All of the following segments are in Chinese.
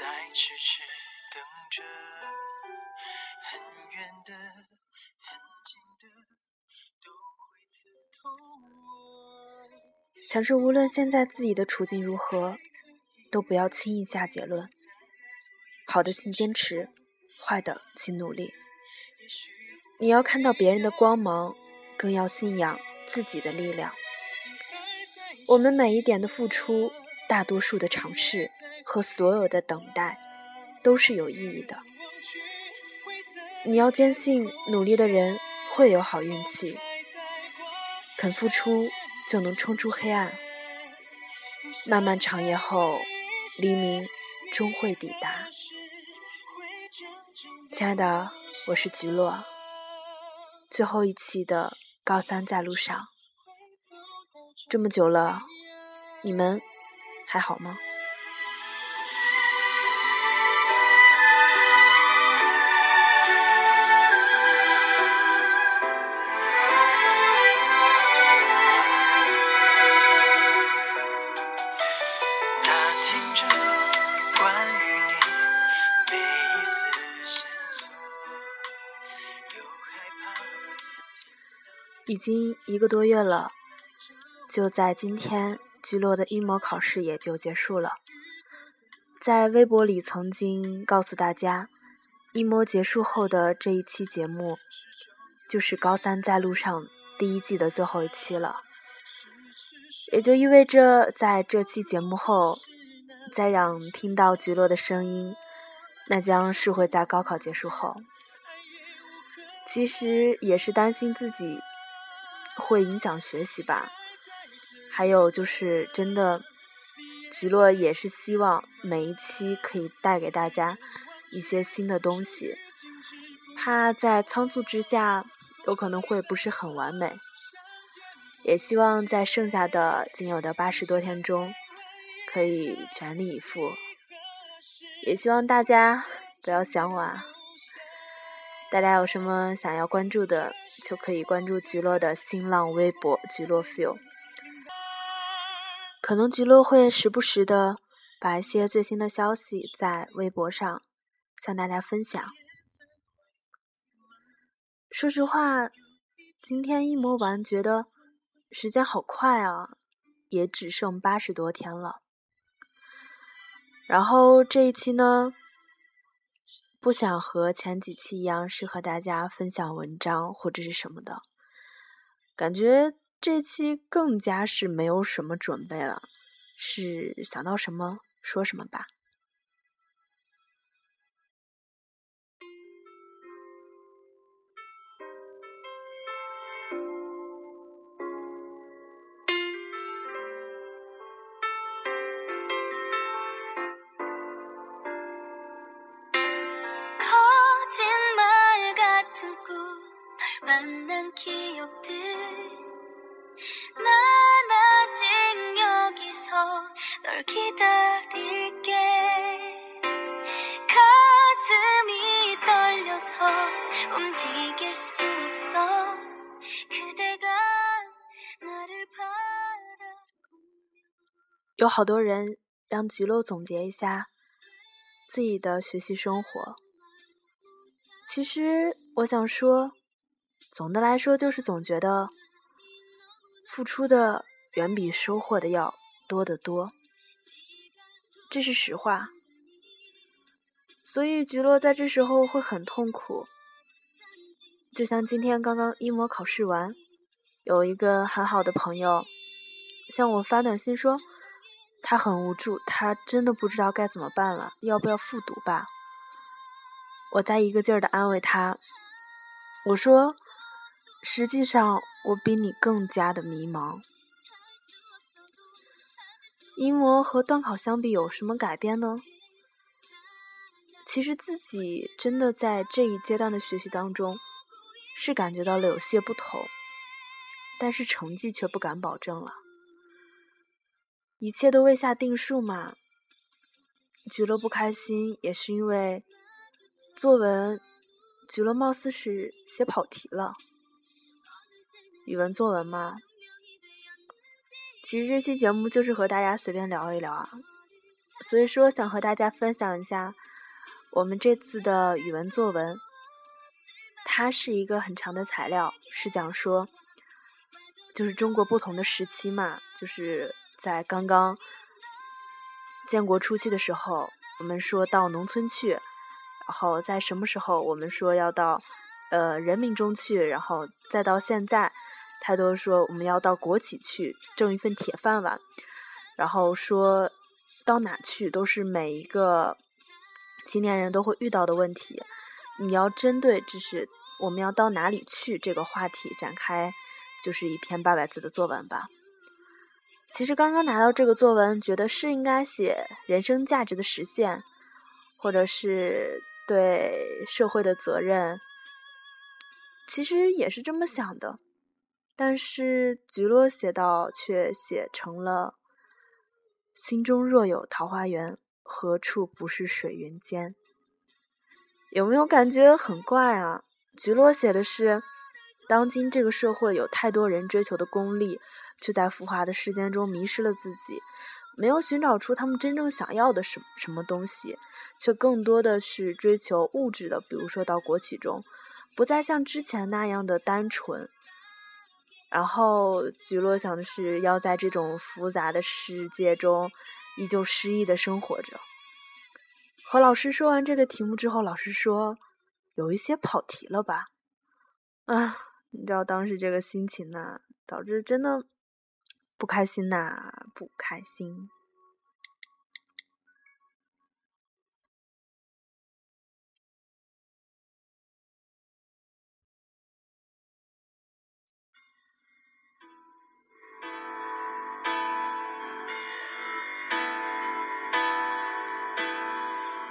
在痴痴等着。很远的，很近的，都会刺痛我。想说无论现在自己的处境如何，都不要轻易下结论。好的，请坚持；坏的，请努力。你要看到别人的光芒，更要信仰自己的力量。我们每一点的付出，大多数的尝试和所有的等待，都是有意义的。你要坚信，努力的人会有好运气。肯付出，就能冲出黑暗。漫漫长夜后，黎明终会抵达。亲爱的，我是菊落。最后一期的高三在路上，这么久了，你们还好吗？已经一个多月了，就在今天，居洛的一模考试也就结束了。在微博里曾经告诉大家，一模结束后的这一期节目，就是高三在路上第一季的最后一期了。也就意味着，在这期节目后，再让听到菊落的声音，那将是会在高考结束后。其实也是担心自己。会影响学习吧，还有就是真的，菊落也是希望每一期可以带给大家一些新的东西，怕在仓促之下有可能会不是很完美，也希望在剩下的仅有的八十多天中可以全力以赴，也希望大家不要想我啊，大家有什么想要关注的？就可以关注菊落的新浪微博“菊落 feel”，可能橘乐会时不时的把一些最新的消息在微博上向大家分享。说实话，今天一摸完，觉得时间好快啊，也只剩八十多天了。然后这一期呢？不想和前几期一样是和大家分享文章或者是什么的，感觉这期更加是没有什么准备了，是想到什么说什么吧。有好多人让菊落总结一下自己的学习生活。其实我想说，总的来说就是总觉得付出的远比收获的要多得多，这是实话。所以菊落在这时候会很痛苦。就像今天刚刚一模考试完，有一个很好的朋友向我发短信说。他很无助，他真的不知道该怎么办了，要不要复读吧？我在一个劲儿的安慰他，我说：“实际上，我比你更加的迷茫。一模和段考相比有什么改变呢？其实自己真的在这一阶段的学习当中，是感觉到了有些不同，但是成绩却不敢保证了。”一切都未下定数嘛。菊乐不开心，也是因为作文，菊乐貌似是写跑题了。语文作文嘛，其实这期节目就是和大家随便聊一聊啊。所以说想和大家分享一下我们这次的语文作文。它是一个很长的材料，是讲说，就是中国不同的时期嘛，就是在刚刚建国初期的时候，我们说到农村去，然后在什么时候我们说要到呃人民中去，然后再到现在，太多说我们要到国企去挣一份铁饭碗，然后说到哪去都是每一个青年人都会遇到的问题，你要针对就是。我们要到哪里去？这个话题展开，就是一篇八百字的作文吧。其实刚刚拿到这个作文，觉得是应该写人生价值的实现，或者是对社会的责任。其实也是这么想的，但是菊落写到却写成了“心中若有桃花源，何处不是水云间”。有没有感觉很怪啊？菊落写的是，当今这个社会有太多人追求的功利，却在浮华的世间中迷失了自己，没有寻找出他们真正想要的什什么东西，却更多的是追求物质的，比如说到国企中，不再像之前那样的单纯。然后菊落想的是要在这种复杂的世界中，依旧诗意的生活着。和老师说完这个题目之后，老师说。有一些跑题了吧？啊，你知道当时这个心情呐，导致真的不开心呐，不开心。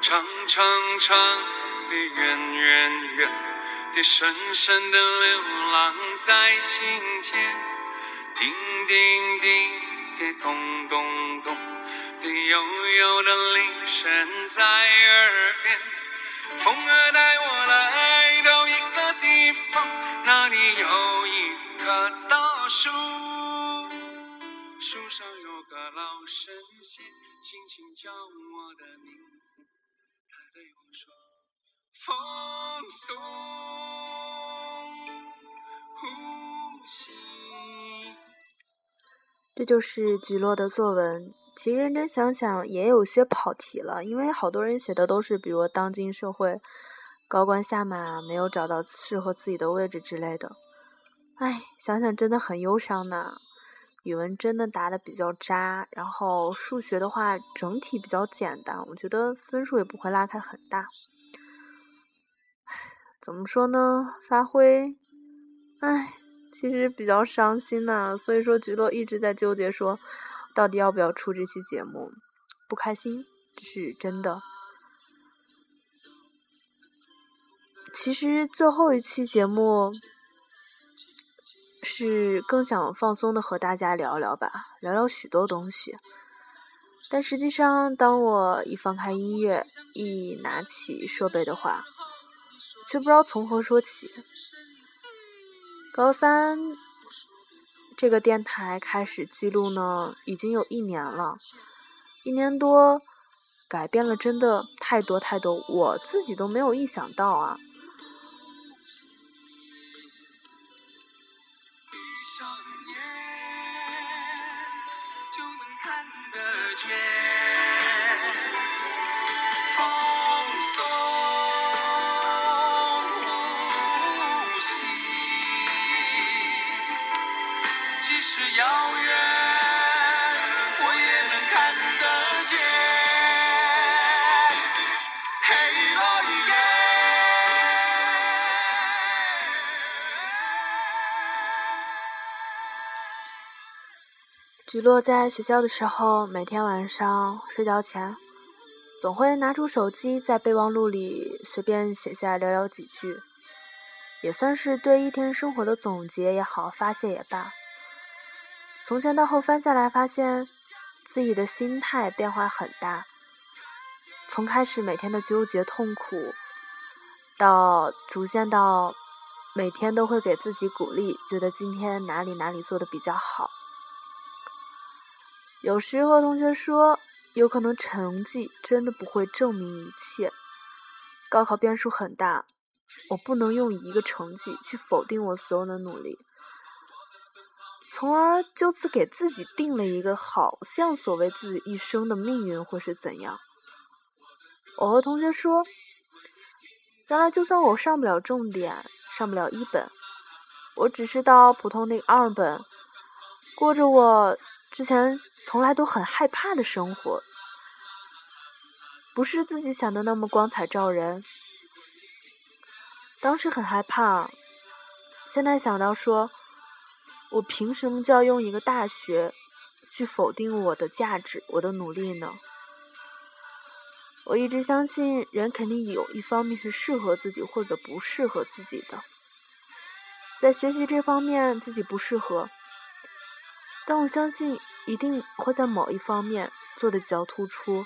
长长长。的远远远的深深的流浪在心间，叮叮叮的咚咚咚的悠悠的铃声在耳边。风儿带我来到一个地方，那里有一棵大树，树上有个老神仙，轻轻叫我的名字，他对我说。放松呼吸。这就是菊落的作文。其实认真想想，也有些跑题了，因为好多人写的都是，比如当今社会高官下马，没有找到适合自己的位置之类的。唉，想想真的很忧伤呢。语文真的答的比较渣，然后数学的话整体比较简单，我觉得分数也不会拉开很大。怎么说呢？发挥，唉，其实比较伤心呐。所以说，菊落一直在纠结，说到底要不要出这期节目，不开心，这是真的。其实最后一期节目是更想放松的和大家聊聊吧，聊聊许多东西。但实际上，当我一放开音乐，一拿起设备的话，却不知道从何说起。高三这个电台开始记录呢，已经有一年了，一年多，改变了真的太多太多，我自己都没有意想到啊。之间放松呼吸即使菊落在学校的时候，每天晚上睡觉前，总会拿出手机，在备忘录里随便写下寥寥几句，也算是对一天生活的总结也好，发泄也罢。从前到后翻下来，发现自己的心态变化很大，从开始每天的纠结痛苦，到逐渐到每天都会给自己鼓励，觉得今天哪里哪里做的比较好。有时和同学说，有可能成绩真的不会证明一切。高考变数很大，我不能用一个成绩去否定我所有的努力，从而就此给自己定了一个好像所谓自己一生的命运会是怎样。我和同学说，将来就算我上不了重点，上不了一本，我只是到普通的二本，过着我之前从来都很害怕的生活。不是自己想的那么光彩照人。当时很害怕，现在想到说，我凭什么就要用一个大学去否定我的价值、我的努力呢？我一直相信，人肯定有一方面是适合自己或者不适合自己的。在学习这方面自己不适合，但我相信一定会在某一方面做的比较突出。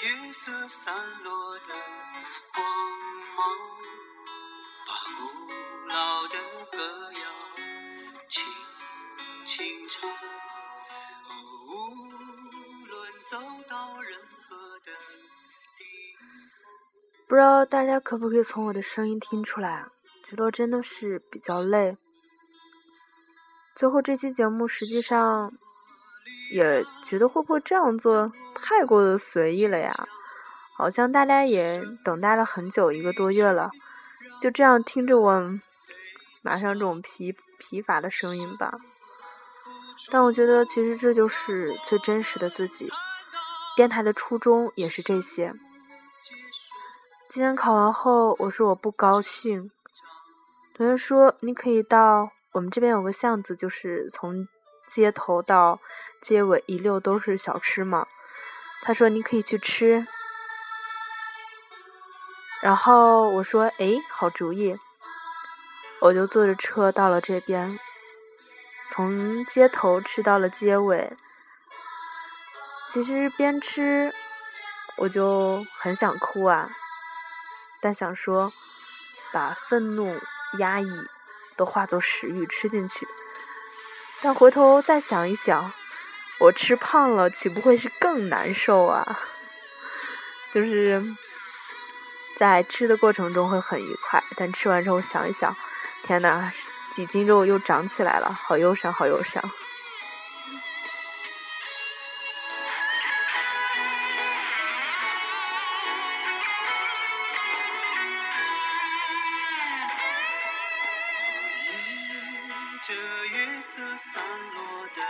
夜色散落的光芒，把古老的歌谣轻轻唱。无论走到任何的地方，不知道大家可不可以从我的声音听出来，觉得真的是比较累。最后这期节目实际上。也觉得会不会这样做太过的随意了呀？好像大家也等待了很久，一个多月了，就这样听着我马上这种疲疲乏的声音吧。但我觉得其实这就是最真实的自己。电台的初衷也是这些。今天考完后，我说我不高兴。同学说：“你可以到我们这边有个巷子，就是从街头到街尾一溜都是小吃嘛。”他说：“你可以去吃。”然后我说：“哎，好主意。”我就坐着车到了这边，从街头吃到了街尾。其实边吃，我就很想哭啊。但想说，把愤怒、压抑都化作食欲吃进去。但回头再想一想，我吃胖了，岂不会是更难受啊？就是在吃的过程中会很愉快，但吃完之后想一想，天呐，几斤肉又长起来了，好忧伤，好忧伤。这夜色散落的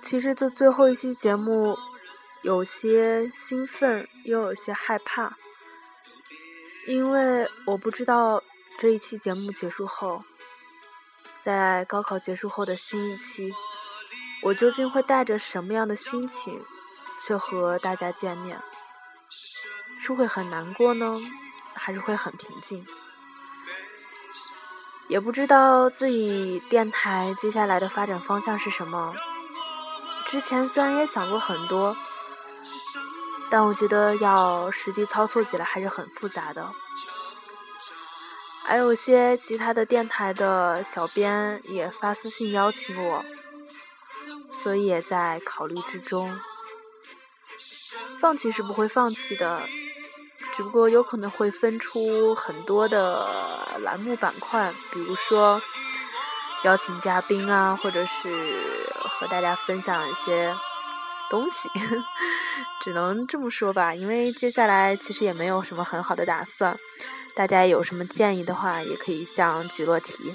其实做最后一期节目，有些兴奋，又有些害怕，因为我不知道这一期节目结束后，在高考结束后的新一期，我究竟会带着什么样的心情却和大家见面？是会很难过呢，还是会很平静？也不知道自己电台接下来的发展方向是什么。之前虽然也想过很多，但我觉得要实际操作起来还是很复杂的。还有些其他的电台的小编也发私信邀请我，所以也在考虑之中。放弃是不会放弃的，只不过有可能会分出很多的栏目板块，比如说邀请嘉宾啊，或者是和大家分享一些东西，只能这么说吧。因为接下来其实也没有什么很好的打算。大家有什么建议的话，也可以向菊落提。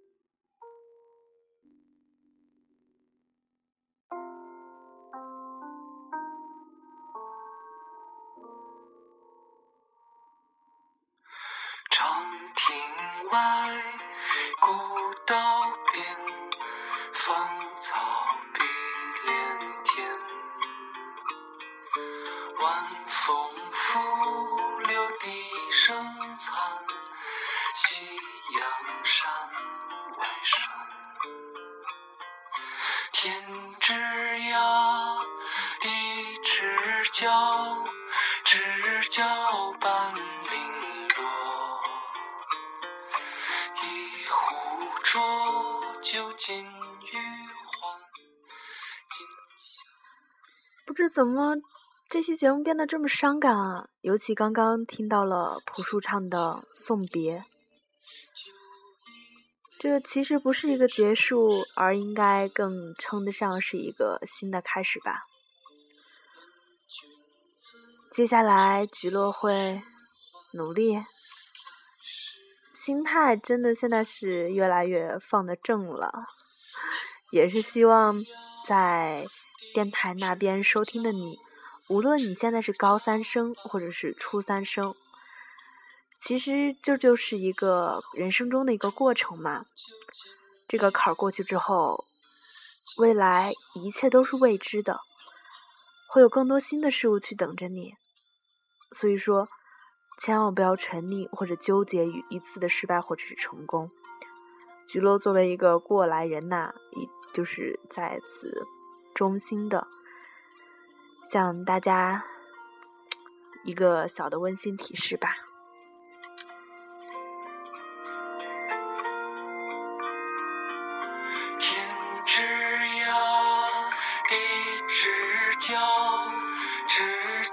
一壶浊酒尽余欢今宵不知怎么，这期节目变得这么伤感啊！尤其刚刚听到了朴树唱的《送别》，这其实不是一个结束，而应该更称得上是一个新的开始吧。接下来，菊落会努力，心态真的现在是越来越放得正了，也是希望在电台那边收听的你，无论你现在是高三生或者是初三生，其实这就是一个人生中的一个过程嘛。这个坎儿过去之后，未来一切都是未知的，会有更多新的事物去等着你。所以说，千万不要沉溺或者纠结于一次的失败或者是成功。菊落作为一个过来人呐，也就是在此衷心的向大家一个小的温馨提示吧。天之涯，地之角，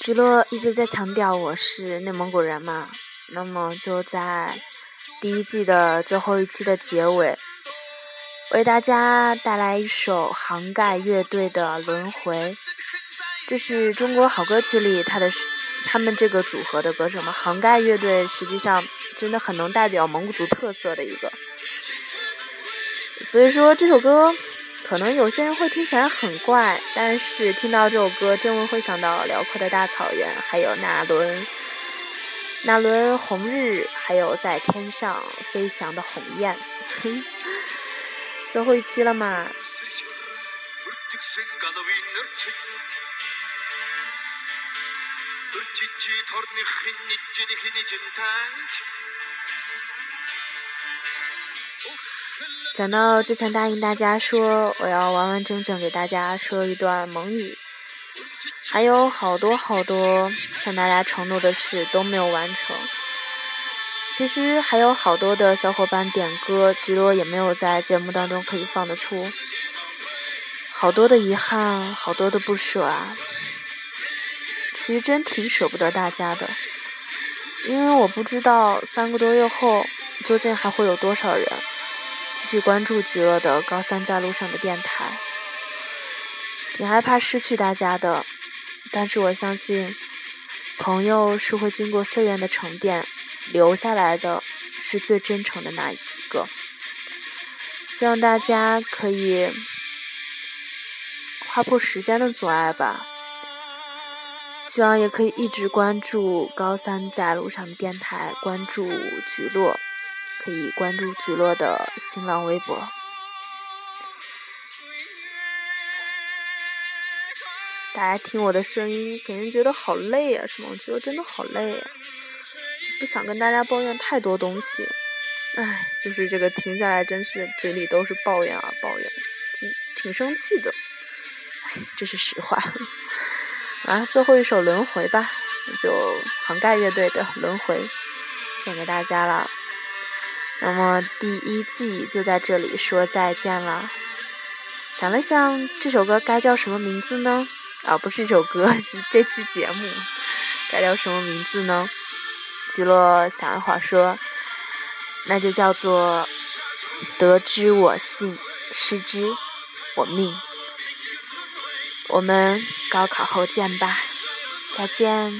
吉洛一直在强调我是内蒙古人嘛，那么就在第一季的最后一期的结尾，为大家带来一首杭盖乐队的《轮回》，这是中国好歌曲里他的他们这个组合的歌手嘛。杭盖乐队实际上真的很能代表蒙古族特色的一个。所以说这首歌可能有些人会听起来很怪，但是听到这首歌，真的会想到辽阔的大草原，还有那轮那轮红日，还有在天上飞翔的鸿雁。最后一期了嘛？讲到之前答应大家说我要完完整整给大家说一段蒙语，还有好多好多向大家承诺的事都没有完成。其实还有好多的小伙伴点歌，菊落也没有在节目当中可以放得出，好多的遗憾，好多的不舍啊。其实真挺舍不得大家的，因为我不知道三个多月后究竟还会有多少人。去关注极乐的高三在路上的电台，挺害怕失去大家的，但是我相信，朋友是会经过岁月的沉淀，留下来的是最真诚的那几个。希望大家可以划破时间的阻碍吧，希望也可以一直关注高三在路上的电台，关注菊落。可以关注菊落的新浪微博。大家听我的声音，给人觉得好累啊，是吗？我觉得真的好累啊，不想跟大家抱怨太多东西。唉，就是这个停下来，真是嘴里都是抱怨啊，抱怨，挺挺生气的。唉，这是实话。啊，最后一首《轮回》吧，就杭盖乐队的《轮回》，献给大家了。那么第一季就在这里说再见了。想了想，这首歌该叫什么名字呢？啊，不是这首歌，是这期节目，该叫什么名字呢？许乐想一会儿说，那就叫做“得之我幸，失之我命”。我们高考后见吧，再见。